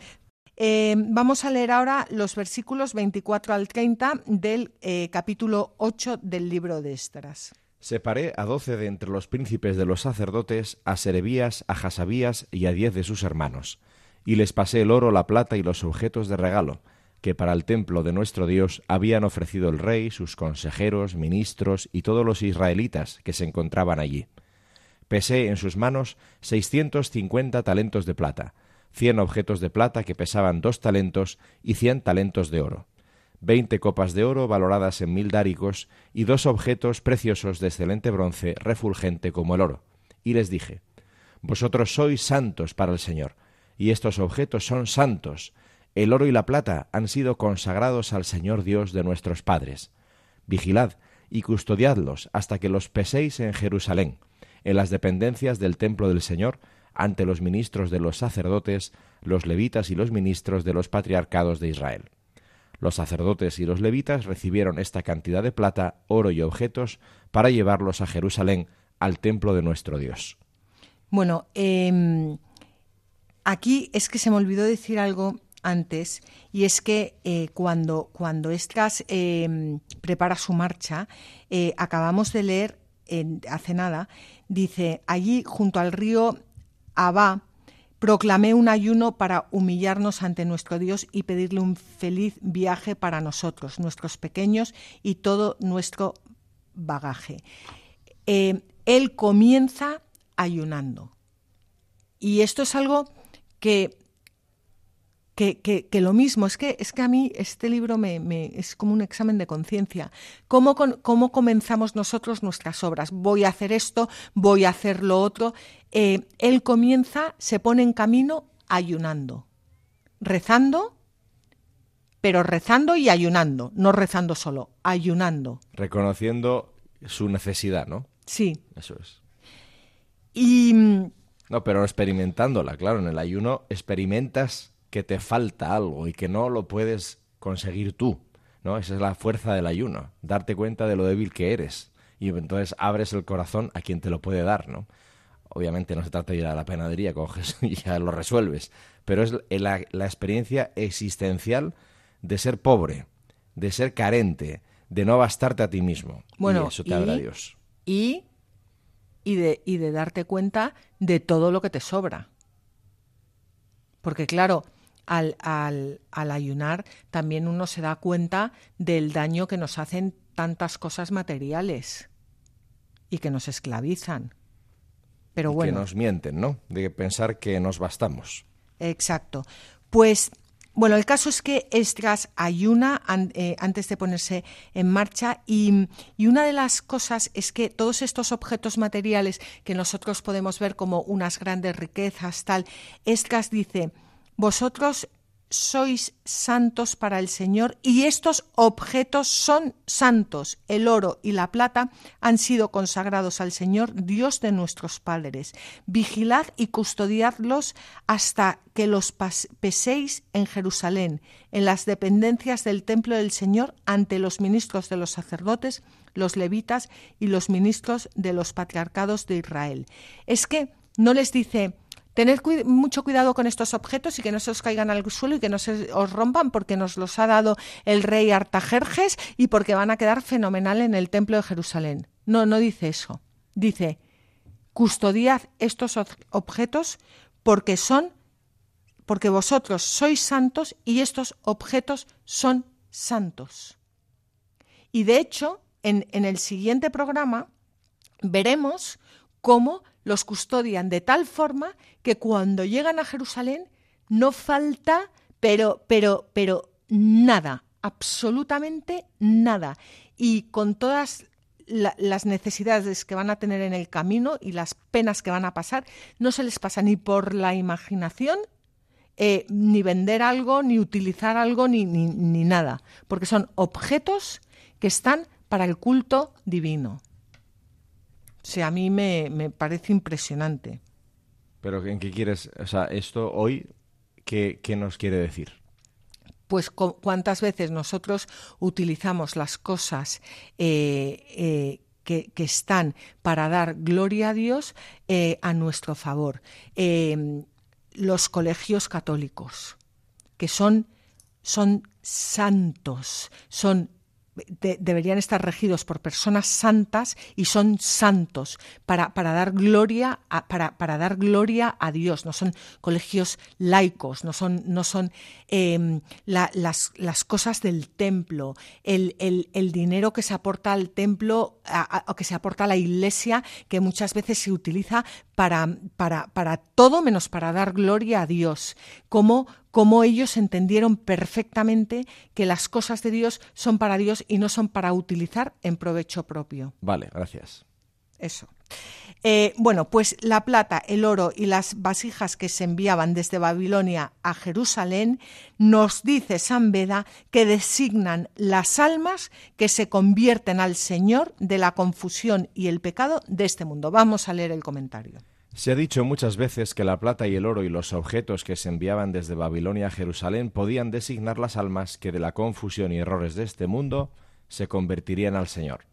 Speaker 2: eh, vamos a leer ahora los versículos 24 al 30 del eh, capítulo 8 del libro de Estras.
Speaker 3: Separé a doce de entre los príncipes de los sacerdotes, a Serebías, a Jasabías y a diez de sus hermanos, y les pasé el oro, la plata y los objetos de regalo, que para el templo de nuestro Dios habían ofrecido el rey, sus consejeros, ministros y todos los israelitas que se encontraban allí. Pesé en sus manos seiscientos cincuenta talentos de plata, cien objetos de plata que pesaban dos talentos y cien talentos de oro, veinte copas de oro valoradas en mil dáricos y dos objetos preciosos de excelente bronce refulgente como el oro. Y les dije, Vosotros sois santos para el Señor, y estos objetos son santos. El oro y la plata han sido consagrados al Señor Dios de nuestros padres. Vigilad y custodiadlos hasta que los peséis en Jerusalén, en las dependencias del templo del Señor, ante los ministros de los sacerdotes, los levitas y los ministros de los patriarcados de Israel. Los sacerdotes y los levitas recibieron esta cantidad de plata, oro y objetos para llevarlos a Jerusalén, al templo de nuestro Dios.
Speaker 2: Bueno, em, aquí es que se me olvidó decir algo antes, y es que eh, cuando, cuando Estras em, prepara su marcha, eh, acabamos de leer hace nada, dice, allí junto al río Abba, proclamé un ayuno para humillarnos ante nuestro Dios y pedirle un feliz viaje para nosotros, nuestros pequeños y todo nuestro bagaje. Eh, él comienza ayunando. Y esto es algo que que, lo mismo, es que, es que a mí este libro me, es como un examen de conciencia. ¿Cómo, ¿Cómo, comenzamos nosotros nuestras obras? Voy a hacer esto, voy a hacer lo otro. Eh, él comienza, se pone en camino ayunando, rezando, pero rezando y ayunando, no rezando solo, ayunando.
Speaker 3: Reconociendo su necesidad, ¿no?
Speaker 2: Sí.
Speaker 3: Eso es.
Speaker 2: Y... Mm,
Speaker 3: no, pero experimentándola, claro, en el ayuno experimentas que te falta algo y que no lo puedes conseguir tú. ¿no? Esa es la fuerza del ayuno, darte cuenta de lo débil que eres. Y entonces abres el corazón a quien te lo puede dar, ¿no? Obviamente no se trata de ir a la penadería, coges (laughs) y ya lo resuelves. Pero es la, experiencia existencial de ser pobre, de ser carente, de no bastarte a ti mismo.
Speaker 2: Bueno,
Speaker 3: y eso te y, Dios.
Speaker 2: Y, y, de, y de darte cuenta de todo lo que te sobra. Porque claro, al, al, al, ayunar también uno se da cuenta del daño que nos hacen tantas cosas materiales y que nos esclavizan. Pero bueno.
Speaker 3: Que nos mienten, ¿no? De pensar que nos bastamos.
Speaker 2: Exacto. Pues bueno, el caso es que Estras ayuna eh, antes de ponerse en marcha y, y, una de las cosas es que todos estos objetos materiales que nosotros podemos ver como unas grandes riquezas, tal, Estras dice, vosotros sois santos para el Señor y estos objetos son santos. El oro y la plata han sido consagrados al Señor, Dios de nuestros padres. Vigilad y custodiadlos hasta que los peséis en Jerusalén, en las dependencias del templo del Señor, ante los ministros de los sacerdotes, los levitas y los ministros de los patriarcados de Israel. Es que no les dice Tened mucho cuidado con estos objetos y que no se os caigan al suelo y que no se os rompan porque nos los ha dado el rey Artajerjes y porque van a quedar fenomenal en el templo de Jerusalén. No, no dice eso. Dice, custodiad estos objetos porque son, porque vosotros sois santos y estos objetos son santos. Y de hecho, en, en el siguiente programa veremos cómo los custodian de tal forma que cuando llegan a Jerusalén no falta, pero, pero, pero nada, absolutamente nada. Y con todas las necesidades que van a tener en el camino y las penas que van a pasar, no se les pasa ni por la imaginación, eh, ni vender algo, ni utilizar algo, ni, ni, ni nada, porque son objetos que están para el culto divino. O sea, a mí me, parece impresionante.
Speaker 3: Pero ¿en qué quieres? O sea, esto hoy, ¿qué, nos quiere decir?
Speaker 2: Pues cuántas veces nosotros utilizamos las cosas eh, eh, que, están para dar gloria a Dios eh, a nuestro favor. los colegios católicos, que son, son santos, son deberían estar regidos por personas santas y son santos para, para dar gloria a, para, para, dar gloria a Dios. No son colegios laicos no son no son em, las, las, cosas del templo. El, el, dinero que se aporta al templo o que se aporta a la iglesia que muchas veces se utiliza para, para, para todo menos para dar gloria a Dios. Como cómo ellos entendieron perfectamente que las cosas de Dios son para Dios y no son para utilizar en provecho propio.
Speaker 3: Vale, gracias.
Speaker 2: Eso. Eh, bueno, pues la plata, el oro y las vasijas que se enviaban desde Babilonia a Jerusalén, nos dice San Beda que designan las almas que se convierten al Señor de la confusión y el pecado de este mundo. Vamos a leer el comentario.
Speaker 3: Se ha dicho muchas veces que la plata y el oro y los objetos que se enviaban desde Babilonia a Jerusalén podían designar las almas que de la confusión y errores de este mundo se convertirían al Señor.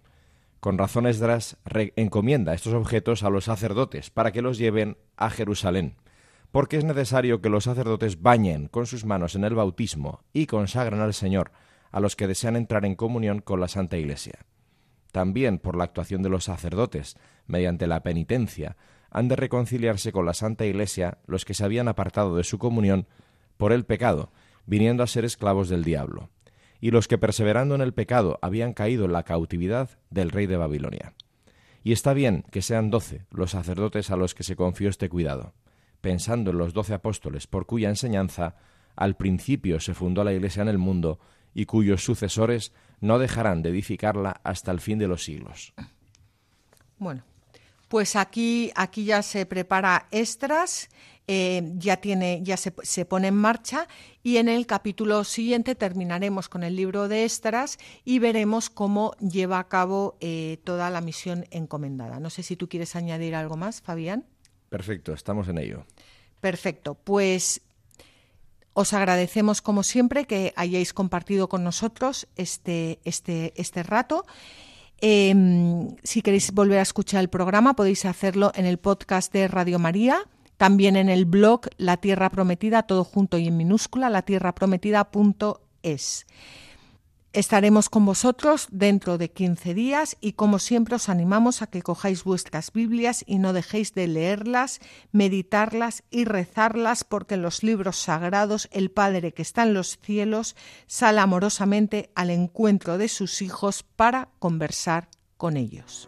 Speaker 3: Con razón Esdras encomienda estos objetos a los sacerdotes para que los lleven a Jerusalén, porque es necesario que los sacerdotes bañen con sus manos en el bautismo y consagren al Señor a los que desean entrar en comunión con la Santa Iglesia. También por la actuación de los sacerdotes, mediante la penitencia, han de reconciliarse con la Santa Iglesia los que se habían apartado de su comunión por el pecado, viniendo a ser esclavos del diablo, y los que perseverando en el pecado habían caído en la cautividad del rey de Babilonia. Y está bien que sean doce los sacerdotes a los que se confió este cuidado, pensando en los doce apóstoles por cuya enseñanza al principio se fundó la Iglesia en el mundo y cuyos sucesores no dejarán de edificarla hasta el fin de los siglos.
Speaker 2: Bueno, pues aquí, aquí ya se prepara extras, eh, ya, tiene, ya se, pone en marcha y en el capítulo siguiente terminaremos con el libro de extras y veremos cómo lleva a cabo eh, toda la misión encomendada. No sé si tú quieres añadir algo más, Fabián.
Speaker 3: Perfecto, estamos en ello.
Speaker 2: Perfecto, pues os agradecemos como siempre que hayáis compartido con nosotros este, este, este rato Em, si queréis volver a escuchar el programa, podéis hacerlo en el podcast de Radio María, también en el blog La Tierra Prometida, todo junto y en minúscula, latierraprometida.es. Estaremos con vosotros dentro de 15 días y como siempre os animamos a que cojáis vuestras Biblias y no dejéis de leerlas, meditarlas y rezarlas porque en los libros sagrados el Padre que está en los cielos sale amorosamente al encuentro de sus hijos para conversar con ellos.